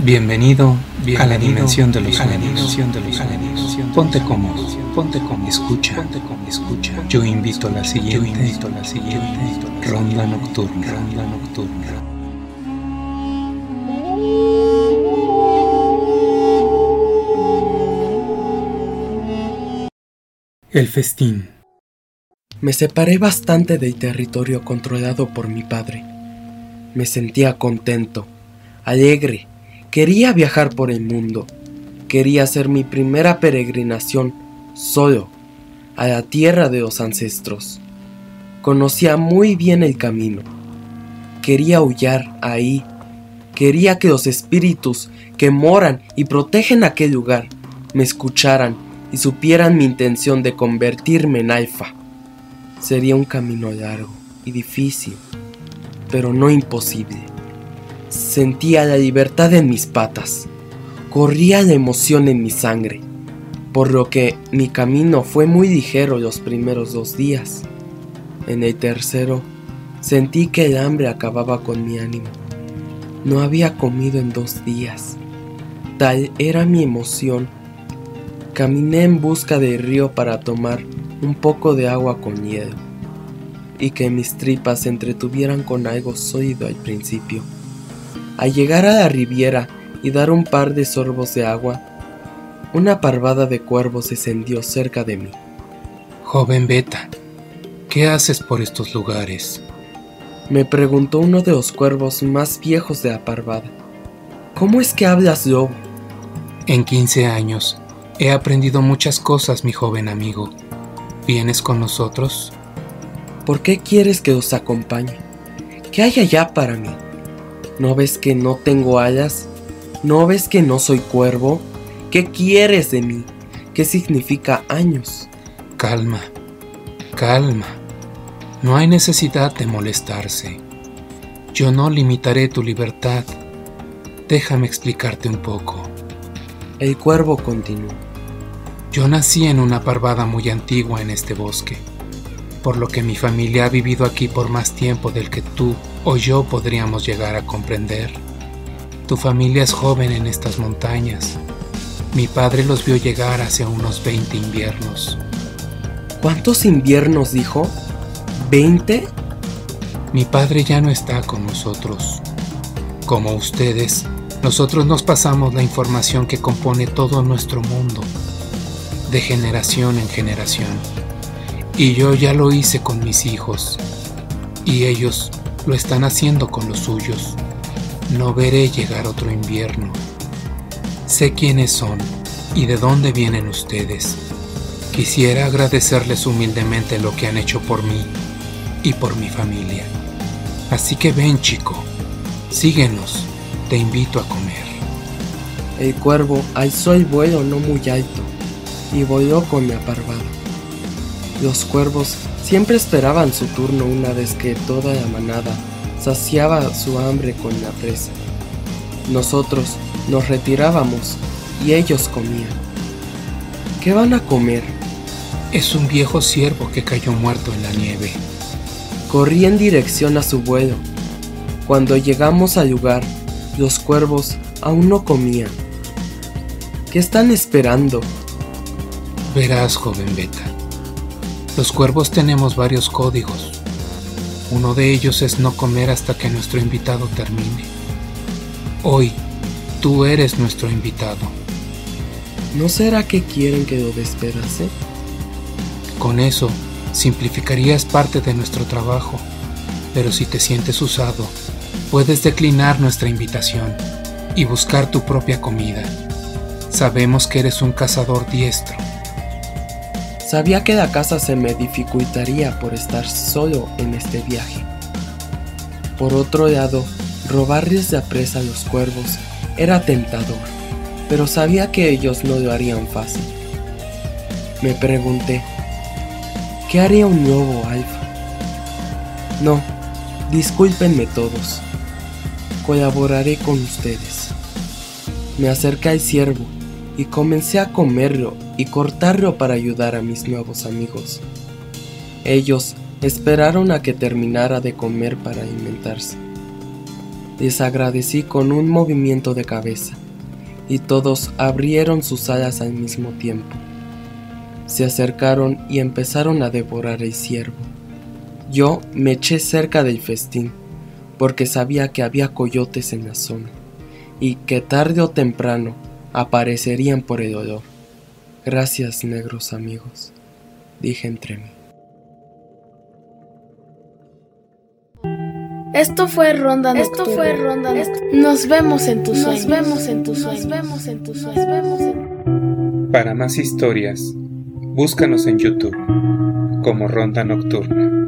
Bienvenido, a la dimensión de los sueños. Ponte cómodo, ponte cómodo, escucha, ponte cómodo, escucha. Yo invito a la siguiente, yo invito a la siguiente ronda nocturna, ronda nocturna. El festín. Me separé bastante del territorio controlado por mi padre. Me sentía contento, alegre, Quería viajar por el mundo. Quería hacer mi primera peregrinación solo a la tierra de los ancestros. Conocía muy bien el camino. Quería huyar ahí. Quería que los espíritus que moran y protegen aquel lugar me escucharan y supieran mi intención de convertirme en alfa. Sería un camino largo y difícil, pero no imposible. Sentía la libertad en mis patas. Corría la emoción en mi sangre, por lo que mi camino fue muy ligero los primeros dos días. En el tercero, sentí que el hambre acababa con mi ánimo. No había comido en dos días. Tal era mi emoción. Caminé en busca del río para tomar un poco de agua con hielo y que mis tripas se entretuvieran con algo sólido al principio. Al llegar a la riviera y dar un par de sorbos de agua, una parvada de cuervos descendió cerca de mí. Joven Beta, ¿qué haces por estos lugares? Me preguntó uno de los cuervos más viejos de la parvada. ¿Cómo es que hablas lobo? En quince años he aprendido muchas cosas, mi joven amigo. ¿Vienes con nosotros? ¿Por qué quieres que os acompañe? ¿Qué hay allá para mí? ¿No ves que no tengo alas? ¿No ves que no soy cuervo? ¿Qué quieres de mí? ¿Qué significa años? Calma, calma. No hay necesidad de molestarse. Yo no limitaré tu libertad. Déjame explicarte un poco. El cuervo continuó. Yo nací en una parvada muy antigua en este bosque, por lo que mi familia ha vivido aquí por más tiempo del que tú o yo podríamos llegar a comprender. Tu familia es joven en estas montañas. Mi padre los vio llegar hace unos 20 inviernos. ¿Cuántos inviernos dijo? ¿20? Mi padre ya no está con nosotros. Como ustedes, nosotros nos pasamos la información que compone todo nuestro mundo, de generación en generación. Y yo ya lo hice con mis hijos, y ellos lo están haciendo con los suyos. No veré llegar otro invierno. Sé quiénes son y de dónde vienen ustedes. Quisiera agradecerles humildemente lo que han hecho por mí y por mi familia. Así que ven chico, síguenos, te invito a comer. El cuervo alzó el vuelo no muy alto y voló con mi aparvado. Los cuervos Siempre esperaban su turno una vez que toda la manada saciaba su hambre con la presa. Nosotros nos retirábamos y ellos comían. ¿Qué van a comer? Es un viejo ciervo que cayó muerto en la nieve. Corrí en dirección a su vuelo. Cuando llegamos al lugar, los cuervos aún no comían. ¿Qué están esperando? Verás, joven Beta. Los cuervos tenemos varios códigos. Uno de ellos es no comer hasta que nuestro invitado termine. Hoy, tú eres nuestro invitado. ¿No será que quieren que lo despedase? Con eso, simplificarías parte de nuestro trabajo, pero si te sientes usado, puedes declinar nuestra invitación y buscar tu propia comida. Sabemos que eres un cazador diestro Sabía que la casa se me dificultaría por estar solo en este viaje. Por otro lado, robarles de presa a los cuervos era tentador, pero sabía que ellos no lo harían fácil. Me pregunté, ¿qué haría un nuevo alfa? No, discúlpenme todos. Colaboraré con ustedes. Me acerqué al ciervo y comencé a comerlo y cortarlo para ayudar a mis nuevos amigos. Ellos esperaron a que terminara de comer para alimentarse. Les agradecí con un movimiento de cabeza, y todos abrieron sus alas al mismo tiempo. Se acercaron y empezaron a devorar el ciervo. Yo me eché cerca del festín, porque sabía que había coyotes en la zona, y que tarde o temprano aparecerían por el olor. Gracias, negros amigos, dije entre mí. Esto fue Ronda Esto fue Ronda Nos vemos en tus sueños. Nos vemos en tus sueños. Nos vemos en tus sueños. Para más historias, búscanos en YouTube como Ronda Nocturna.